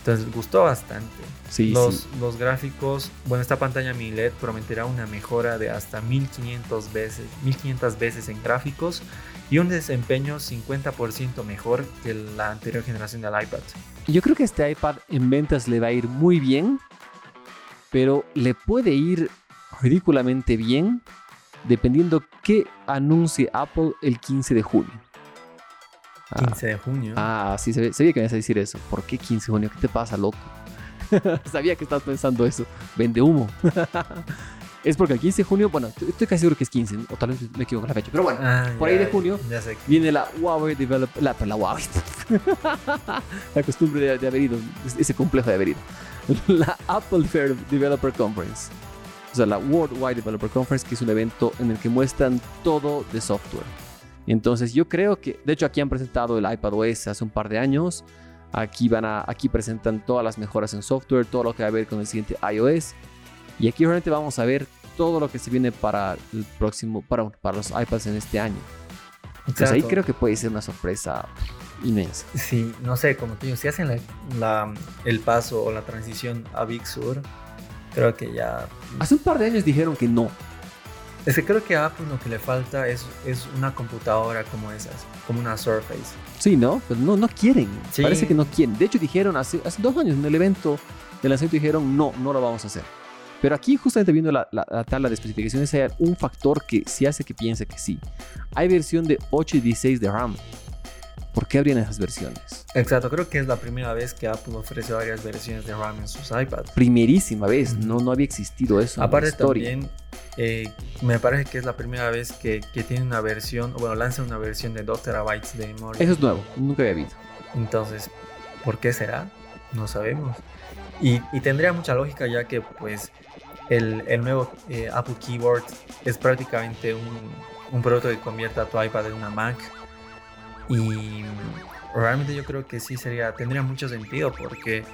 B: Entonces gustó bastante.
A: Sí,
B: los,
A: sí.
B: los gráficos, bueno, esta pantalla mini LED prometerá una mejora de hasta 1500 veces, 1500 veces en gráficos y un desempeño 50% mejor que la anterior generación del iPad.
A: Yo creo que este iPad en ventas le va a ir muy bien, pero le puede ir ridículamente bien dependiendo qué anuncie Apple el 15 de junio. Ah,
B: 15 de junio.
A: Ah, sí, sabía, sabía que me ibas a decir eso. ¿Por qué 15 de junio? ¿Qué te pasa, loco? [laughs] sabía que estabas pensando eso. Vende humo. [laughs] es porque el 15 de junio, bueno, estoy casi seguro que es 15, o tal vez me equivoco en la fecha, pero bueno,
B: Ah,
A: por
B: ya-
A: ahí de junio. Viene la Huawei Developer, la, la Huawei, [laughs] la costumbre de, de haber ido, ese complejo de haber ido, la Apple Fair Developer Conference, o sea, la Worldwide Developer Conference, que es un evento en el que muestran todo de software. Entonces yo creo que, de hecho aquí han presentado el iPad OS hace un par de años, aquí van a, aquí presentan todas las mejoras en software, todo lo que va a ver con el siguiente iOS, y aquí realmente vamos a ver todo lo que se viene para el próximo, para, para los iPads en este año. Entonces ahí creo que puede ser una sorpresa inmensa.
B: Sí, no sé, como te digo, si hacen la, la- el paso o la transición a Big Sur, creo que ya...
A: Hace un par de años dijeron que no.
B: Es que creo que a Apple lo que le falta es, es una computadora como esas, como una Surface.
A: Sí, ¿no? Pero no, no quieren.
B: Sí.
A: Parece que no quieren. De hecho, dijeron hace, hace dos años en el evento del lanzamiento dijeron no, no lo vamos a hacer. Pero aquí, justamente viendo la, la- la tabla de especificaciones, hay un factor que sí hace que piense que sí. Hay versión de 8 y 16 de RAM. ¿Por qué habrían esas versiones?
B: Exacto, creo que es la primera vez que Apple ofrece varias versiones de RAM en sus iPads.
A: Primerísima vez. No, no había existido eso en
B: Aparte
A: la historia.
B: también eh, me parece que es la primera vez que, que tiene una versión, bueno, lanza una versión de 2 terabytes de memoria.
A: Eso es nuevo, nunca había habido.
B: Entonces, ¿por qué será? No sabemos. Y, y tendría mucha lógica ya que pues el, el nuevo eh, Apple Keyboard es prácticamente un, un producto que convierte a tu iPad en una Mac. Y realmente yo creo que sí sería, tendría mucho sentido porque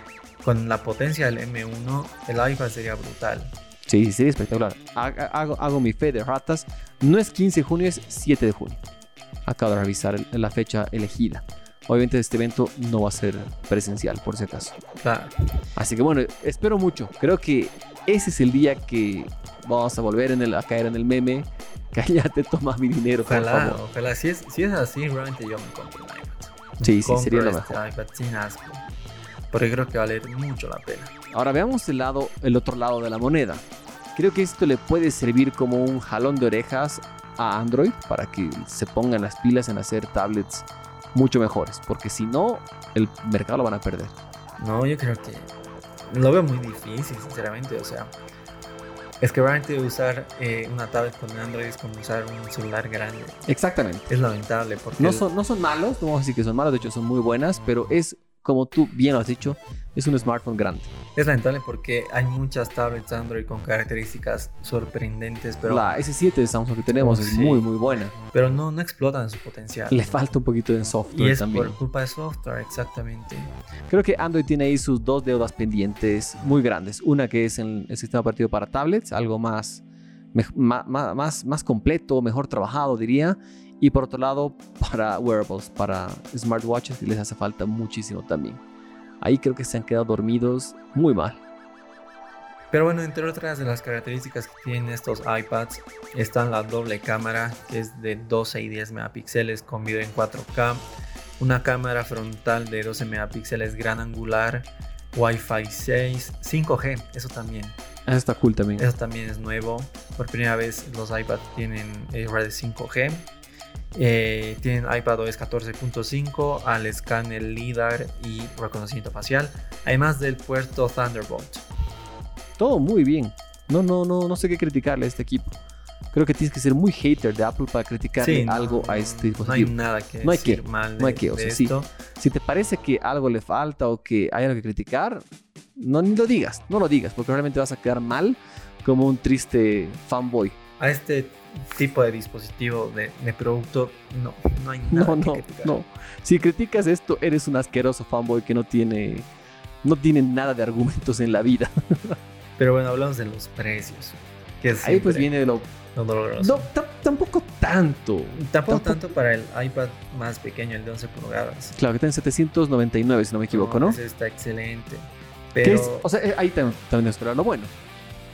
B: con la potencia del M1 el iPad sería brutal.
A: Sí, sería espectacular. Hago, hago, mi fe de ratas. No es 15 de junio, es 7 de junio. Acabo de revisar la fecha elegida. Obviamente este evento no va a ser presencial, por si acaso.
B: Claro.
A: Así que bueno, espero mucho. Creo que ese es el día que vamos a volver en el, a caer en el meme. [laughs] Cállate, toma mi dinero, por
B: Ojalá,
A: favor.
B: ojalá. Si es, si es así, realmente yo me compro un iPad.
A: Sí, sí, sería lo
B: este
A: mejor.
B: iPad sin asco. Porque creo que vale mucho la pena.
A: Ahora veamos el, lado, el otro lado de la moneda. Creo que esto le puede servir como un jalón de orejas a Android para que se pongan las pilas en hacer tablets mucho mejores. Porque si no, el mercado lo van a perder.
B: No, yo creo que lo veo muy difícil, sinceramente. O sea, es que realmente usar eh, una tablet con Android es como usar un celular grande.
A: Exactamente.
B: Es lamentable porque
A: No son, no son malos, no vamos a decir que son malos, de hecho son muy buenas, pero es, como tú bien lo has dicho, es un smartphone grande.
B: es lamentable porque hay muchas tablets Android con características sorprendentes, pero,
A: la S7 de Samsung que tenemos
B: Oh,
A: es
B: sí.
A: muy, muy buena.
B: pero no, no explotan su potencial.
A: Le falta un poquito de software
B: y es
A: también.
B: por culpa de software, exactamente.
A: Creo que Android tiene ahí sus dos deudas pendientes muy grandes. Una que es en el sistema operativo para tablets, algo más, ma- más, más completo, mejor trabajado, diría. Y por otro lado, [laughs] para wearables, para smartwatches, que les hace falta muchísimo también. Ahí creo que se han quedado dormidos muy mal.
B: Pero bueno, entre otras de las características que tienen estos iPads están la doble cámara, que es de 12 y 10 megapíxeles con video en 4K, una cámara frontal de 12 megapíxeles gran angular, Wi-Fi 6, 5G, eso también,
A: Eso está cool también.
B: eso también es nuevo. Por primera vez los iPads tienen eh, redes 5G. Eh, tienen iPadOS 14.5 al escáner LIDAR y reconocimiento facial, además del puerto Thunderbolt.
A: Todo muy bien. No, no, no, no sé qué criticarle a este equipo. Creo que tienes que ser muy hater de Apple para criticarle
B: no,
A: algo a este
B: No hay
A: dispositivo.
B: nada que
A: No hay
B: decir
A: que,
B: mal de,
A: no hay que, o sea, sí. Si te parece que algo le falta o que hay algo que criticar, no ni lo digas, no lo digas, porque realmente vas a quedar mal como un triste fanboy.
B: A este tipo de dispositivo de, de producto no, no hay nada
A: No,
B: que
A: no,
B: criticar.
A: no. Si criticas esto, eres un asqueroso fanboy que no tiene, no tiene nada de argumentos en la vida. [laughs]
B: Pero bueno, hablamos de los precios. Que
A: Ahí pues viene lo...
B: lo doloroso.
A: No, ta- tampoco tanto.
B: Tampoco tanto para el iPad más pequeño, el de 11 pulgadas.
A: Claro, que está en 799, si no me equivoco, ¿no?
B: Ese está excelente. Pero
A: es- o sea, eh, ahí tam- también es lo bueno.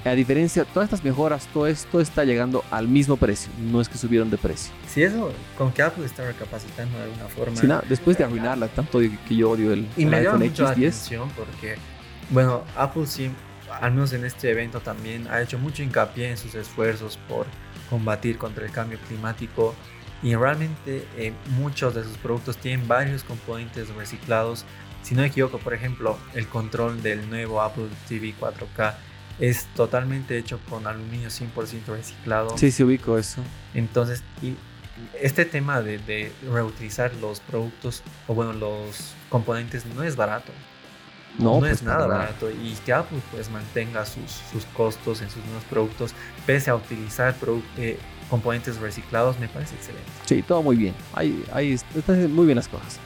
A: A diferencia, todas estas mejoras, todo esto está llegando al mismo precio. No es que subieron de precio.
B: si eso, con que Apple está recapacitando de alguna forma.
A: Si nada, después de arruinarla, tanto que yo odio el,
B: Y
A: el
B: me
A: iPhone
B: mucho la
A: X10.
B: atención porque, bueno, Apple sí, al menos en este evento también ha hecho mucho hincapié en sus esfuerzos por combatir contra el cambio climático y realmente eh, muchos de sus productos tienen varios componentes reciclados. Si no me equivoco, por ejemplo, el control del nuevo Apple TV 4K es totalmente hecho con aluminio 100% reciclado.
A: Sí, sí, ubico eso.
B: Entonces, y este tema de, de reutilizar los productos o bueno, los componentes no es barato.
A: No,
B: No,
A: pues
B: es nada barato. Y que Apple pues mantenga sus, sus costos en sus nuevos productos, pese a utilizar eh, componentes reciclados, me parece excelente.
A: Sí, todo muy bien. Ahí, ahí est- están muy bien las cosas.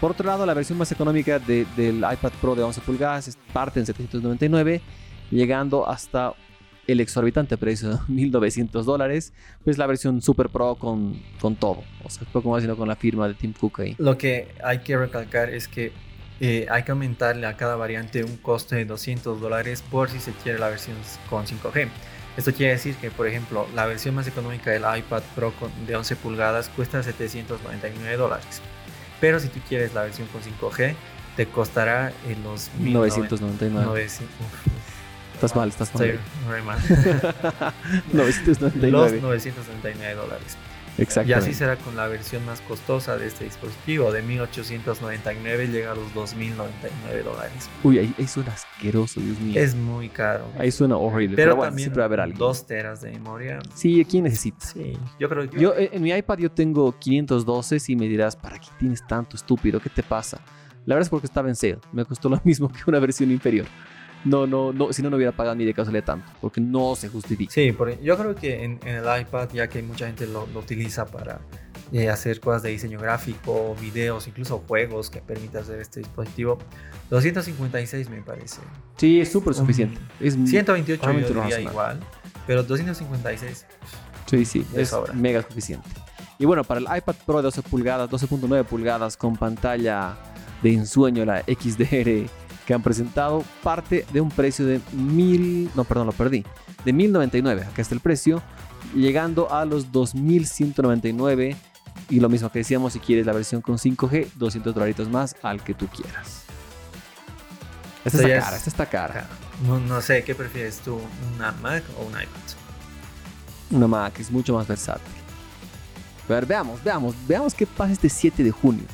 A: Por otro lado, la versión más económica de- del iPad Pro de 11 pulgadas es- parte en 799, llegando hasta el exorbitante precio de [laughs] 1900 dólares. Pues la versión Super Pro con, con todo. O sea, poco más sino con la firma de Tim Cook ahí.
B: Lo que hay que recalcar es que eh, hay que aumentarle a cada variante un coste de 200 dólares por si se quiere la versión con 5G. Esto quiere decir que, por ejemplo, la versión más económica del iPad Pro de 11 pulgadas cuesta 799 dólares. Pero si tú quieres la versión con 5G, te costará en los
A: 999.
B: 900.
A: Estás mal, estás mal.
B: Estoy re mal. Los
A: 999.
B: 999 dólares.
A: Exacto.
B: Y así será con la versión más costosa de este dispositivo, de 1899 llega a los 2099 dólares.
A: Uy, ahí, ahí suena asqueroso, Dios mío.
B: Es muy caro.
A: Ahí suena horrible.
B: Pero, también
A: siempre va a haber alguien.
B: 2 teras de memoria.
A: Sí, ¿quién necesita?
B: Sí, yo creo que
A: Yo, eh, en mi iPad yo tengo 512 y me dirás, ¿para qué tienes tanto estúpido? ¿Qué te pasa? La verdad es porque estaba en sale. Me costó lo mismo que una versión inferior. No, no, no, si no, no hubiera pagado ni de casualidad tanto, porque no se justifica.
B: Sí, porque yo creo que en, en el iPad, ya que mucha gente lo, lo utiliza para eh, hacer cosas de diseño gráfico, videos, incluso juegos que permita hacer este dispositivo, 256 me parece.
A: Sí, es súper suficiente. Es,
B: 128 yo diría igual, pero 256
A: Sí, sí, es
B: sobra.
A: mega suficiente. Y bueno, para el iPad Pro de 12 pulgadas, 12.9 pulgadas con pantalla de ensueño, la XDR que han presentado, parte de un precio de mil, no, perdón, lo perdí, de 1099, acá está el precio, llegando a los 2199 y lo mismo que decíamos, si quieres la versión con 5G, 200 dolaritos más al que tú quieras. Esta está cara,
B: es-
A: esta está cara.
B: No, no sé, ¿qué prefieres tú? ¿Una Mac o un iPad?
A: Una Mac es mucho más versátil. A ver, veamos, veamos, veamos qué pasa este 7 de junio.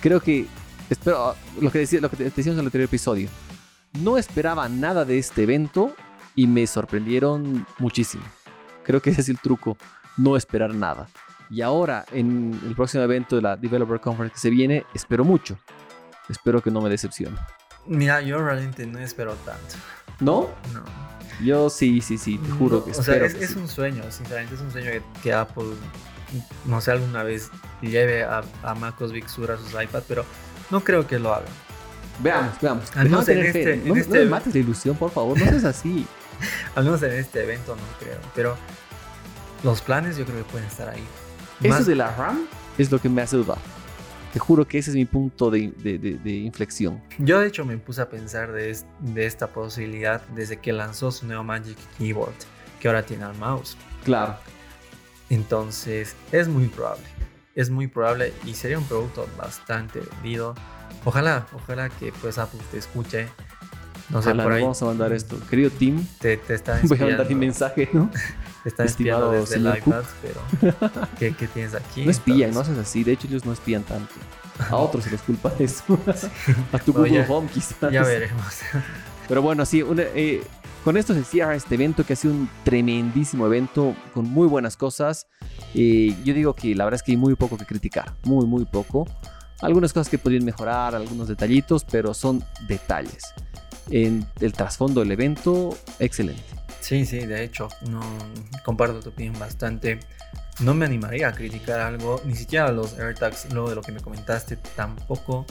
A: Creo que, espero, lo que, decía, lo que decíamos en el anterior episodio, no esperaba nada de este evento y me sorprendieron muchísimo. Creo que ese es el truco, no esperar nada. Y ahora, en el próximo evento de la Developer Conference que se viene, espero mucho. Espero que no me decepcione.
B: Mira, yo realmente no espero tanto.
A: ¿No?
B: No.
A: Yo sí, sí, sí, te juro que
B: o sea,
A: espero.
B: es, es
A: sí.
B: un sueño, sinceramente es un sueño que, que Apple, no sé, alguna vez lleve a, a MacOS Big Sur a sus iPad, pero no creo que lo haga.
A: Veamos, veamos.
B: Al menos
A: Déjame
B: en
A: tener fe.
B: este- en
A: no, no
B: este-
A: me mates la ilusión, por favor. No seas así. [laughs]
B: Al menos en este evento no creo, pero los planes yo creo que pueden estar ahí.
A: Eso
B: Más-
A: de la RAM es lo que me hace dudar. Te juro que ese es mi punto de, de- de- de inflexión.
B: Yo de hecho me puse a pensar de, es- de esta posibilidad desde que lanzó su nuevo Magic Keyboard, que ahora tiene al mouse.
A: Claro.
B: Entonces es muy probable, es muy probable y sería un producto bastante vendido. Ojalá, ojalá que pues Apple te escuche. No sé, por ahí
A: vamos a mandar esto. Querido Tim,
B: te, te está [laughs]
A: voy a mandar mi
B: espiando,
A: mensaje, ¿no?
B: te está espiando
A: estimado
B: desde el iPad, pero ¿qué, qué tienes aquí?
A: No espían, no haces así. De hecho, ellos no espían tanto. A otros se les culpa eso. [laughs] a tu
B: Bueno,
A: Google
B: ya-
A: Home, quizás.
B: Ya veremos.
A: Pero bueno, sí, una- eh, con esto se cierra este evento que ha sido un tremendísimo evento con muy buenas cosas. Eh, yo digo que la verdad es que hay muy poco que criticar, muy, muy poco. Algunas cosas que podrían mejorar, algunos detallitos, pero son detalles. En el trasfondo del evento, excelente.
B: Sí, sí, de hecho, no comparto tu opinión bastante. No me animaría a criticar algo, ni siquiera los AirTags, luego de lo que me comentaste, tampoco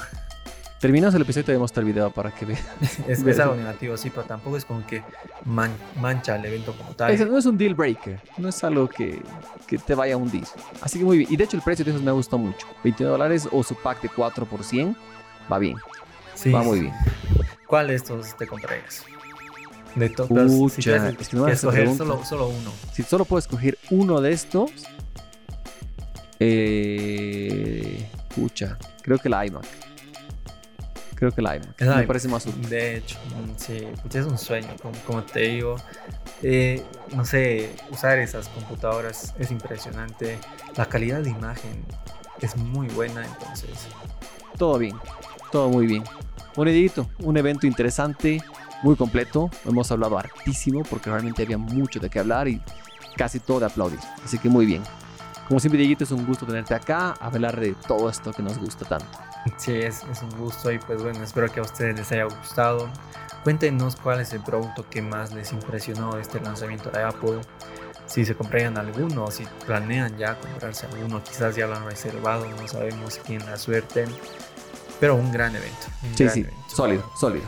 A: Terminamos el episodio y te voy a mostrar el video para que veas. [laughs]
B: es, es algo negativo, sí, pero tampoco es como que man- mancha el evento como tal.
A: Ese no es un deal breaker, no es algo que, que te vaya a hundir. Así que muy bien. Y de hecho, el precio de esos me gustó mucho: 29 dólares o su pack de 4 por 100. Va bien,
B: Sí,
A: va muy bien.
B: ¿Cuál de estos te comprarías? De todos,
A: Pucha,
B: si
A: es que no
B: escoger solo, solo uno.
A: Si solo puedo escoger uno de estos, eh, pucha, creo que la iMac. Creo que la iMac. Me parece más útil.
B: De hecho, sí, pues es un sueño, como, como te digo. Eh, no sé, usar esas computadoras es impresionante. La calidad de imagen es muy buena, entonces.
A: Todo bien, todo muy bien. Un edito, un evento interesante, muy completo. Hemos hablado hartísimo porque realmente había mucho de qué hablar y casi todo de aplaudir. Así que muy bien. Como siempre, Dieguito, es un gusto tenerte acá, a hablar de todo esto que nos gusta tanto.
B: Sí, es, es un gusto y pues bueno, espero que a ustedes les haya gustado. Cuéntenos cuál es el producto que más les impresionó de este lanzamiento de Apple. Si se comprarían alguno, si planean ya comprarse alguno, quizás ya lo han reservado, no sabemos quién la suerte. Pero un gran evento. un
A: Sí,
B: gran
A: sí,
B: evento.
A: sólido, sólido.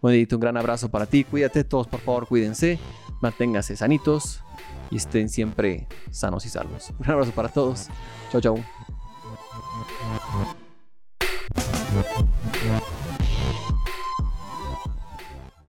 A: Bueno, Dieguito, un gran abrazo para ti. Cuídate, todos por favor, cuídense, manténganse sanitos y estén siempre sanos y salvos. Un abrazo para todos. Chao, chao. Thank you.